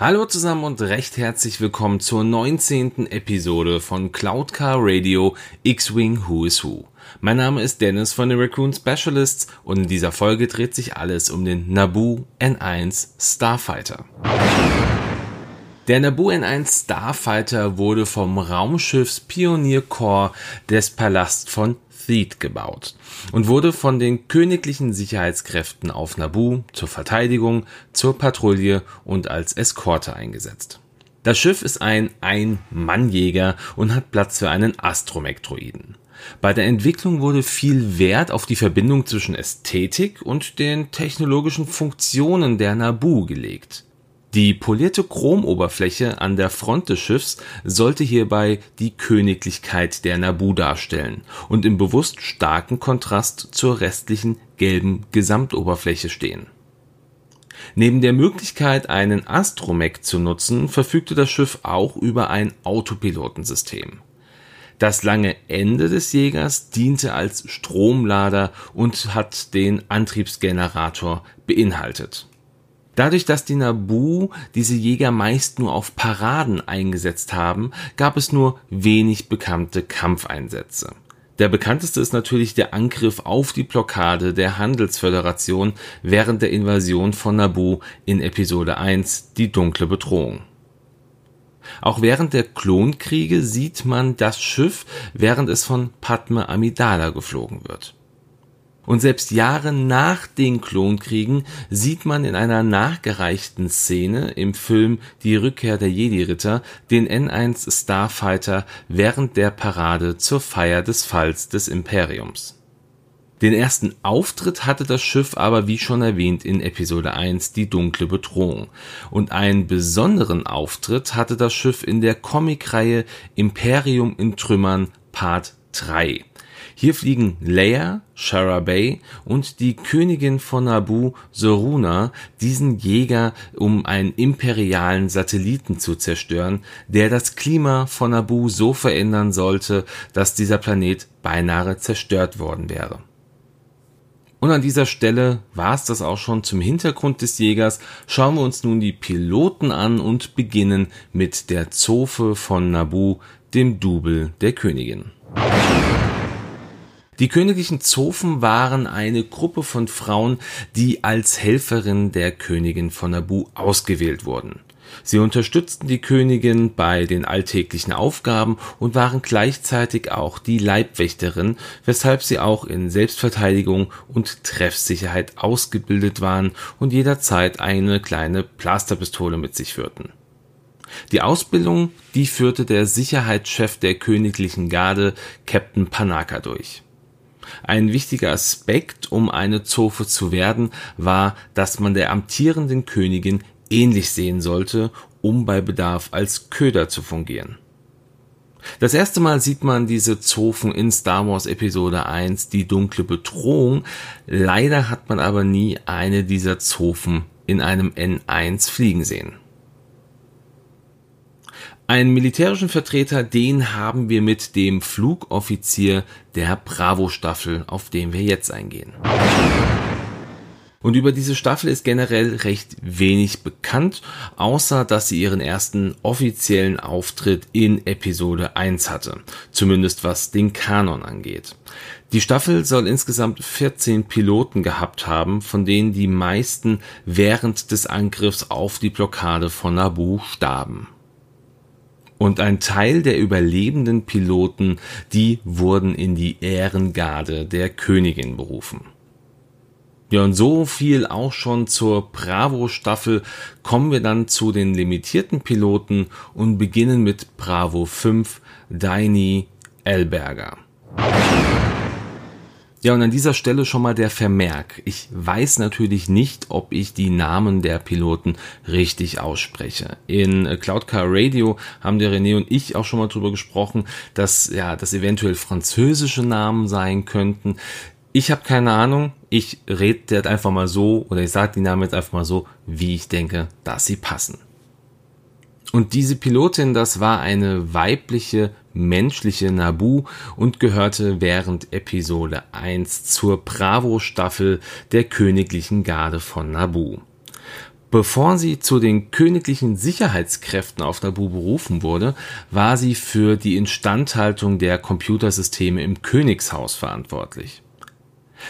Hallo zusammen und recht herzlich willkommen zur 19. Episode von Cloud Car Radio X-Wing Who is Who. Mein Name ist Dennis von den Raccoon Specialists und in dieser Folge dreht sich alles um den Naboo N1 Starfighter. Der Naboo N1 Starfighter wurde vom Raumschiffs Pioneer Corps des Palast von Theed gebaut und wurde von den königlichen Sicherheitskräften auf Naboo zur Verteidigung, zur Patrouille und als Eskorte eingesetzt. Das Schiff ist ein Ein-Mann-Jäger und hat Platz für einen Astromektroiden. Bei der Entwicklung wurde viel Wert auf die Verbindung zwischen Ästhetik und den technologischen Funktionen der Naboo gelegt. Die polierte Chromoberfläche an der Front des Schiffs sollte hierbei die Königlichkeit der Naboo darstellen und im bewusst starken Kontrast zur restlichen gelben Gesamtoberfläche stehen. Neben der Möglichkeit, einen Astromech zu nutzen, verfügte das Schiff auch über ein Autopilotensystem. Das lange Ende des Jägers diente als Stromlader und hat den Antriebsgenerator beinhaltet Dadurch, dass die Naboo diese Jäger meist nur auf Paraden eingesetzt haben, gab es nur wenig bekannte Kampfeinsätze. Der bekannteste ist natürlich der Angriff auf die Blockade der Handelsföderation während der Invasion von Naboo in Episode 1 Die dunkle Bedrohung. Auch während der Klonkriege sieht man das Schiff, während es von Padme Amidala geflogen wird und selbst Jahre nach den Klonkriegen sieht man in einer nachgereichten Szene im Film Die Rückkehr der Jedi-Ritter den N1 Starfighter während der Parade zur Feier des Falls des Imperiums. Den ersten Auftritt hatte das Schiff aber wie schon erwähnt in Episode 1 Die dunkle Bedrohung und einen besonderen Auftritt hatte das Schiff in der Comicreihe Imperium in Trümmern Part 3 hier fliegen Leia, Shara Bay und die Königin von Naboo, Soruna, diesen Jäger, um einen imperialen Satelliten zu zerstören, der das Klima von Naboo so verändern sollte, dass dieser Planet beinahe zerstört worden wäre. Und an dieser Stelle war es das auch schon zum Hintergrund des Jägers. Schauen wir uns nun die Piloten an und beginnen mit der Zofe von Naboo, dem Double der Königin. Die königlichen Zofen waren eine Gruppe von Frauen, die als Helferin der Königin von Nabu ausgewählt wurden. Sie unterstützten die Königin bei den alltäglichen Aufgaben und waren gleichzeitig auch die Leibwächterin, weshalb sie auch in Selbstverteidigung und Treffsicherheit ausgebildet waren und jederzeit eine kleine Plasterpistole mit sich führten. Die Ausbildung, die führte der Sicherheitschef der königlichen Garde, Captain Panaka durch. Ein wichtiger Aspekt, um eine Zofe zu werden, war, dass man der amtierenden Königin ähnlich sehen sollte, um bei Bedarf als Köder zu fungieren. Das erste Mal sieht man diese Zofen in Star Wars Episode 1, die dunkle Bedrohung. Leider hat man aber nie eine dieser Zofen in einem N1 fliegen sehen. Einen militärischen Vertreter, den haben wir mit dem Flugoffizier der Bravo-Staffel, auf den wir jetzt eingehen. Und über diese Staffel ist generell recht wenig bekannt, außer dass sie ihren ersten offiziellen Auftritt in Episode 1 hatte, zumindest was den Kanon angeht. Die Staffel soll insgesamt 14 Piloten gehabt haben, von denen die meisten während des Angriffs auf die Blockade von Naboo starben und ein Teil der überlebenden Piloten, die wurden in die Ehrengarde der Königin berufen. Ja, und so viel auch schon zur Bravo-Staffel. Kommen wir dann zu den limitierten Piloten und beginnen mit Bravo 5, Daini Elberger. Ja, und an dieser Stelle schon mal der Vermerk. Ich weiß natürlich nicht, ob ich die Namen der Piloten richtig ausspreche. In Cloud Car Radio haben der René und ich auch schon mal drüber gesprochen, dass ja, das eventuell französische Namen sein könnten. Ich habe keine Ahnung. Ich rede jetzt einfach mal so oder ich sage die Namen jetzt einfach mal so, wie ich denke, dass sie passen. Und diese Pilotin, das war eine weibliche menschliche Nabu und gehörte während Episode 1 zur Bravo-Staffel der Königlichen Garde von Nabu. Bevor sie zu den königlichen Sicherheitskräften auf Naboo berufen wurde, war sie für die Instandhaltung der Computersysteme im Königshaus verantwortlich.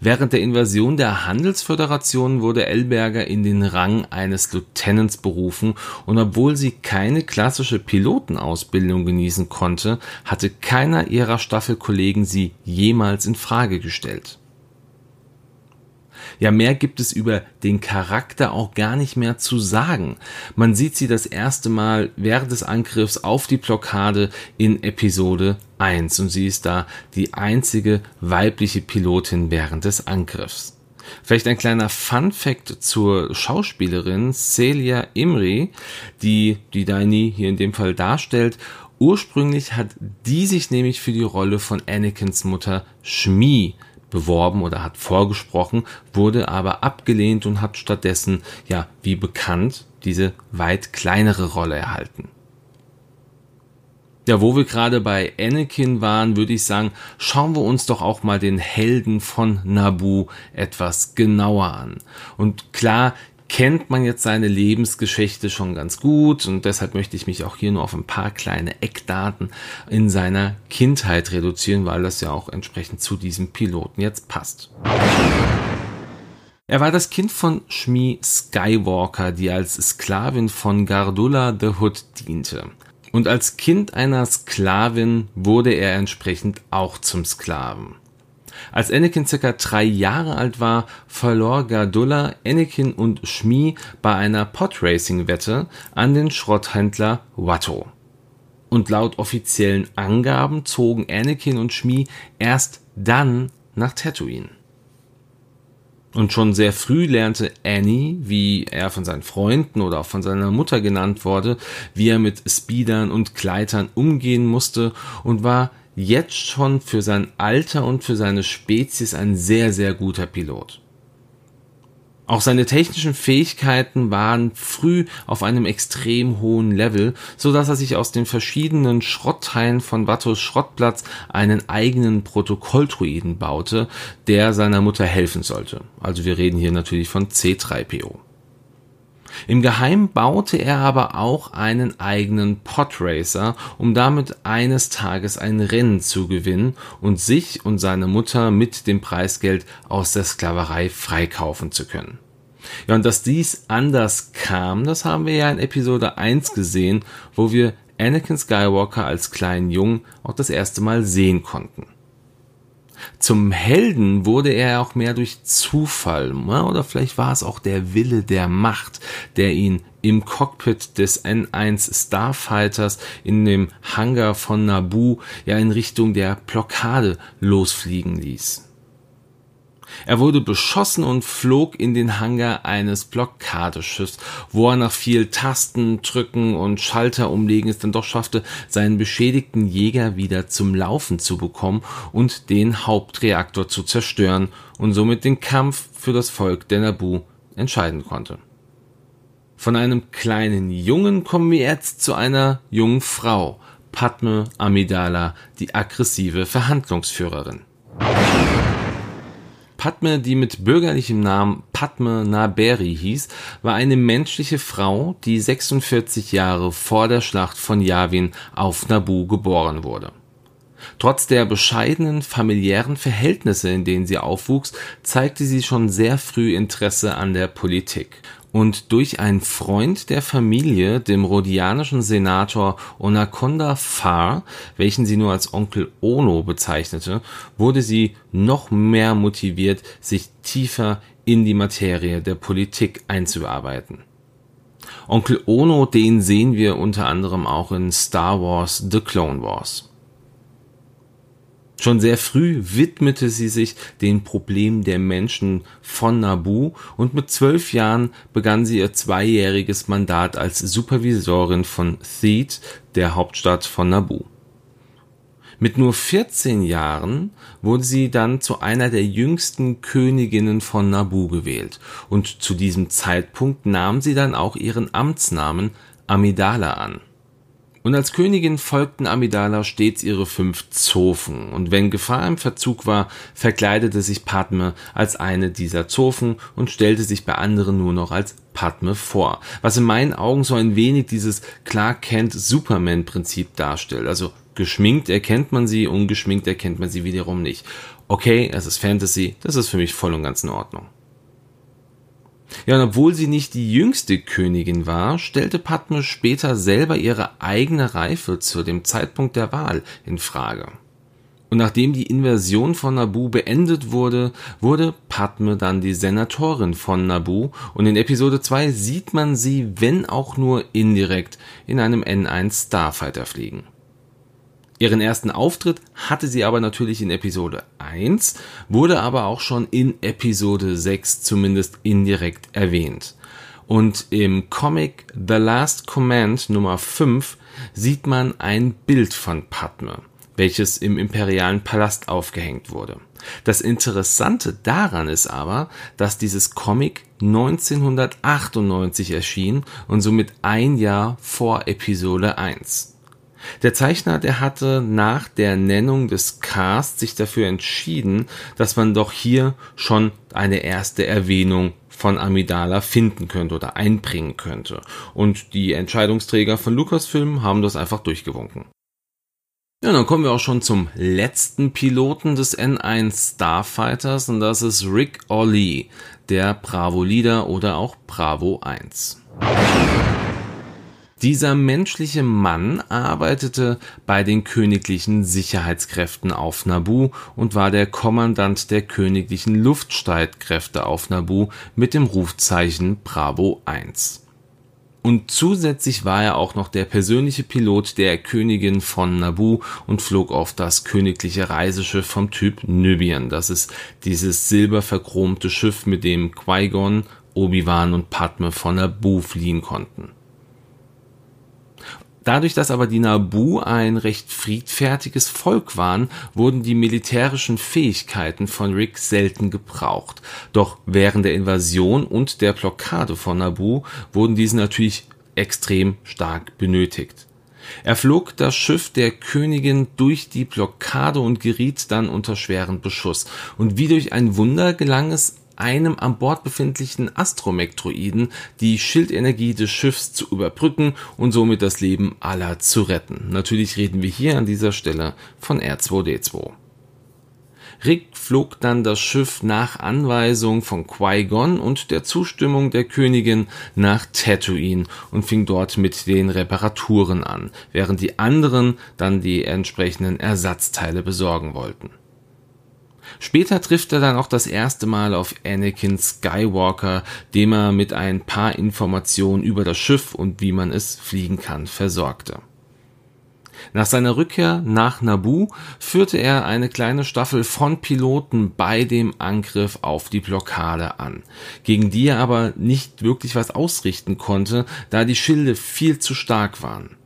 Während der Invasion der Handelsföderation wurde Elberger in den Rang eines Lieutenants berufen und obwohl sie keine klassische Pilotenausbildung genießen konnte, hatte keiner ihrer Staffelkollegen sie jemals in Frage gestellt. Ja, mehr gibt es über den Charakter auch gar nicht mehr zu sagen. Man sieht sie das erste Mal während des Angriffs auf die Blockade in Episode 1 und sie ist da die einzige weibliche Pilotin während des Angriffs. Vielleicht ein kleiner Fun Fact zur Schauspielerin Celia Imri, die die Dani hier in dem Fall darstellt. Ursprünglich hat die sich nämlich für die Rolle von Anakins Mutter Shmi beworben oder hat vorgesprochen, wurde aber abgelehnt und hat stattdessen, ja, wie bekannt, diese weit kleinere Rolle erhalten. Ja, wo wir gerade bei Anakin waren, würde ich sagen, schauen wir uns doch auch mal den Helden von Naboo etwas genauer an. Und klar, kennt man jetzt seine Lebensgeschichte schon ganz gut und deshalb möchte ich mich auch hier nur auf ein paar kleine Eckdaten in seiner Kindheit reduzieren, weil das ja auch entsprechend zu diesem Piloten jetzt passt. Er war das Kind von Shmi Skywalker, die als Sklavin von Gardula the Hood diente. Und als Kind einer Sklavin wurde er entsprechend auch zum Sklaven. Als Anakin circa drei Jahre alt war, verlor Gardulla Anakin und Shmi bei einer Podracing-Wette an den Schrotthändler Watto. Und laut offiziellen Angaben zogen Anakin und Shmi erst dann nach Tatooine. Und schon sehr früh lernte Annie, wie er von seinen Freunden oder auch von seiner Mutter genannt wurde, wie er mit Speedern und Gleitern umgehen musste und war jetzt schon für sein Alter und für seine Spezies ein sehr, sehr guter Pilot. Auch seine technischen Fähigkeiten waren früh auf einem extrem hohen Level, so dass er sich aus den verschiedenen Schrottteilen von Wattos Schrottplatz einen eigenen Protokolldruiden baute, der seiner Mutter helfen sollte. Also wir reden hier natürlich von C3PO. Im Geheim baute er aber auch einen eigenen Podracer, um damit eines Tages ein Rennen zu gewinnen und sich und seine Mutter mit dem Preisgeld aus der Sklaverei freikaufen zu können. Ja, und dass dies anders kam, das haben wir ja in Episode 1 gesehen, wo wir Anakin Skywalker als kleinen Jungen auch das erste Mal sehen konnten. Zum Helden wurde er auch mehr durch Zufall, ne? oder vielleicht war es auch der Wille der Macht, der ihn im Cockpit des N1 Starfighters in dem Hangar von Naboo ja in Richtung der Blockade losfliegen ließ. Er wurde beschossen und flog in den Hangar eines Blockadeschiffs, wo er nach viel Tasten, Drücken und Schalter umlegen es dann doch schaffte, seinen beschädigten Jäger wieder zum Laufen zu bekommen und den Hauptreaktor zu zerstören und somit den Kampf für das Volk der Naboo entscheiden konnte. Von einem kleinen Jungen kommen wir jetzt zu einer jungen Frau, Padme Amidala, die aggressive Verhandlungsführerin. Padme, die mit bürgerlichem Namen Padme Naberi hieß, war eine menschliche Frau, die 46 Jahre vor der Schlacht von Yavin auf Naboo geboren wurde. Trotz der bescheidenen familiären Verhältnisse, in denen sie aufwuchs, zeigte sie schon sehr früh Interesse an der Politik und durch einen Freund der Familie, dem rhodianischen Senator Onaconda Farr, welchen sie nur als Onkel Ono bezeichnete, wurde sie noch mehr motiviert, sich tiefer in die Materie der Politik einzuarbeiten. Onkel Ono, den sehen wir unter anderem auch in Star Wars The Clone Wars. Schon sehr früh widmete sie sich den Problemen der Menschen von Nabu und mit zwölf Jahren begann sie ihr zweijähriges Mandat als Supervisorin von Theed, der Hauptstadt von Nabu. Mit nur 14 Jahren wurde sie dann zu einer der jüngsten Königinnen von Nabu gewählt und zu diesem Zeitpunkt nahm sie dann auch ihren Amtsnamen Amidala an. Und als Königin folgten Amidala stets ihre fünf Zofen, und wenn Gefahr im Verzug war, verkleidete sich Padme als eine dieser Zofen und stellte sich bei anderen nur noch als Padme vor, was in meinen Augen so ein wenig dieses Clark Kent Superman Prinzip darstellt. Also geschminkt erkennt man sie, ungeschminkt erkennt man sie wiederum nicht. Okay, es ist Fantasy, das ist für mich voll und ganz in Ordnung. Ja, und obwohl sie nicht die jüngste Königin war, stellte Padme später selber ihre eigene Reife zu dem Zeitpunkt der Wahl in Frage. Und nachdem die Invasion von Nabu beendet wurde, wurde Padme dann die Senatorin von Nabu und in Episode 2 sieht man sie, wenn auch nur indirekt, in einem N1 Starfighter fliegen. Ihren ersten Auftritt hatte sie aber natürlich in Episode 1, wurde aber auch schon in Episode 6 zumindest indirekt erwähnt. Und im Comic The Last Command Nummer 5 sieht man ein Bild von Padme, welches im imperialen Palast aufgehängt wurde. Das Interessante daran ist aber, dass dieses Comic 1998 erschien und somit ein Jahr vor Episode 1. Der Zeichner, der hatte nach der Nennung des Casts sich dafür entschieden, dass man doch hier schon eine erste Erwähnung von Amidala finden könnte oder einbringen könnte. Und die Entscheidungsträger von Lucasfilm haben das einfach durchgewunken. Ja, dann kommen wir auch schon zum letzten Piloten des N1 Starfighters und das ist Rick Ollie, der Bravo Leader oder auch Bravo 1. Dieser menschliche Mann arbeitete bei den königlichen Sicherheitskräften auf Nabu und war der Kommandant der königlichen Luftstreitkräfte auf Nabu mit dem Rufzeichen Bravo 1. Und zusätzlich war er auch noch der persönliche Pilot der Königin von Nabu und flog auf das königliche Reiseschiff vom Typ Nubian. Das ist dieses silberverchromte Schiff, mit dem Qui-Gon, Obi-Wan und Padme von Nabu fliehen konnten. Dadurch, dass aber die Nabu ein recht friedfertiges Volk waren, wurden die militärischen Fähigkeiten von Rick selten gebraucht. Doch während der Invasion und der Blockade von Nabu wurden diese natürlich extrem stark benötigt. Er flog das Schiff der Königin durch die Blockade und geriet dann unter schweren Beschuss. Und wie durch ein Wunder gelang es einem an Bord befindlichen Astromektroiden die Schildenergie des Schiffs zu überbrücken und somit das Leben aller zu retten. Natürlich reden wir hier an dieser Stelle von R2D2. Rick flog dann das Schiff nach Anweisung von Qui-Gon und der Zustimmung der Königin nach Tatooine und fing dort mit den Reparaturen an, während die anderen dann die entsprechenden Ersatzteile besorgen wollten. Später trifft er dann auch das erste Mal auf Anakin Skywalker, dem er mit ein paar Informationen über das Schiff und wie man es fliegen kann versorgte. Nach seiner Rückkehr nach Naboo führte er eine kleine Staffel von Piloten bei dem Angriff auf die Blockade an, gegen die er aber nicht wirklich was ausrichten konnte, da die Schilde viel zu stark waren.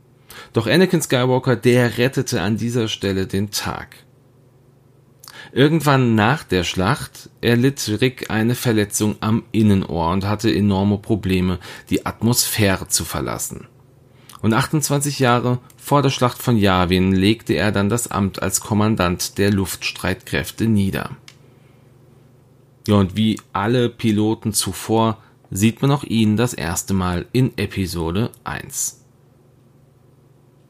Doch Anakin Skywalker, der rettete an dieser Stelle den Tag. Irgendwann nach der Schlacht erlitt Rick eine Verletzung am Innenohr und hatte enorme Probleme, die Atmosphäre zu verlassen. Und 28 Jahre vor der Schlacht von Yavin legte er dann das Amt als Kommandant der Luftstreitkräfte nieder. Ja, und wie alle Piloten zuvor sieht man auch ihn das erste Mal in Episode 1.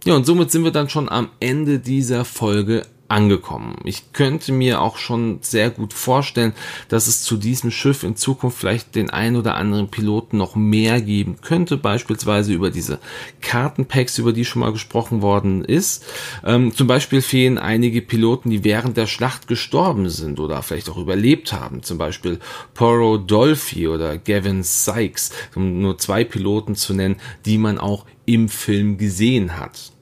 Ja, und somit sind wir dann schon am Ende dieser Folge angekommen. Ich könnte mir auch schon sehr gut vorstellen, dass es zu diesem Schiff in Zukunft vielleicht den ein oder anderen Piloten noch mehr geben könnte, beispielsweise über diese Kartenpacks, über die schon mal gesprochen worden ist. Ähm, zum Beispiel fehlen einige Piloten, die während der Schlacht gestorben sind oder vielleicht auch überlebt haben. Zum Beispiel Poro Dolphy oder Gavin Sykes, um nur zwei Piloten zu nennen, die man auch im Film gesehen hat.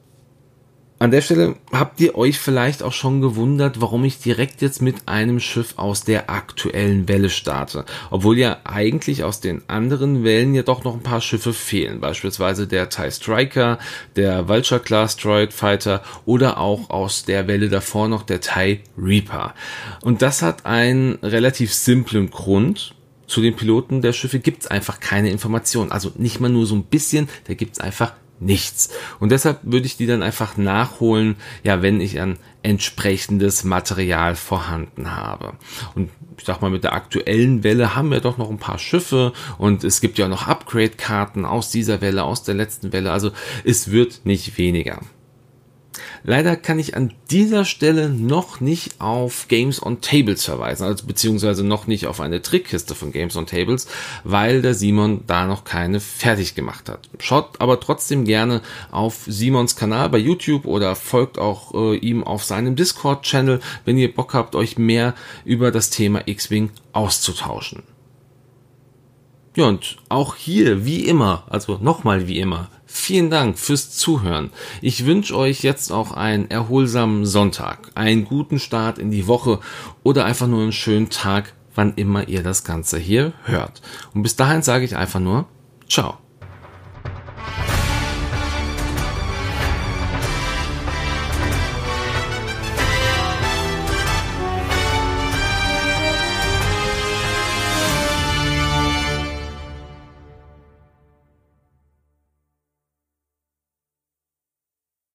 An der Stelle habt ihr euch vielleicht auch schon gewundert, warum ich direkt jetzt mit einem Schiff aus der aktuellen Welle starte. Obwohl ja eigentlich aus den anderen Wellen ja doch noch ein paar Schiffe fehlen. Beispielsweise der TIE Striker, der Vulture Class Droid Fighter oder auch aus der Welle davor noch der TIE Reaper. Und das hat einen relativ simplen Grund. Zu den Piloten der Schiffe gibt es einfach keine Informationen. Also nicht mal nur so ein bisschen, da gibt es einfach nichts. Und deshalb würde ich die dann einfach nachholen, ja, wenn ich ein entsprechendes Material vorhanden habe. Und ich sag mal, mit der aktuellen Welle haben wir doch noch ein paar Schiffe und es gibt ja noch Upgrade-Karten aus dieser Welle, aus der letzten Welle. Also es wird nicht weniger. Leider kann ich an dieser Stelle noch nicht auf Games on Tables verweisen, also beziehungsweise noch nicht auf eine Trickkiste von Games on Tables, weil der Simon da noch keine fertig gemacht hat. Schaut aber trotzdem gerne auf Simons Kanal bei YouTube oder folgt auch äh, ihm auf seinem Discord-Channel, wenn ihr Bock habt, euch mehr über das Thema X-Wing auszutauschen. Ja, und auch hier, wie immer, also nochmal wie immer, vielen Dank fürs Zuhören. Ich wünsche euch jetzt auch einen erholsamen Sonntag, einen guten Start in die Woche oder einfach nur einen schönen Tag, wann immer ihr das Ganze hier hört. Und bis dahin sage ich einfach nur, ciao.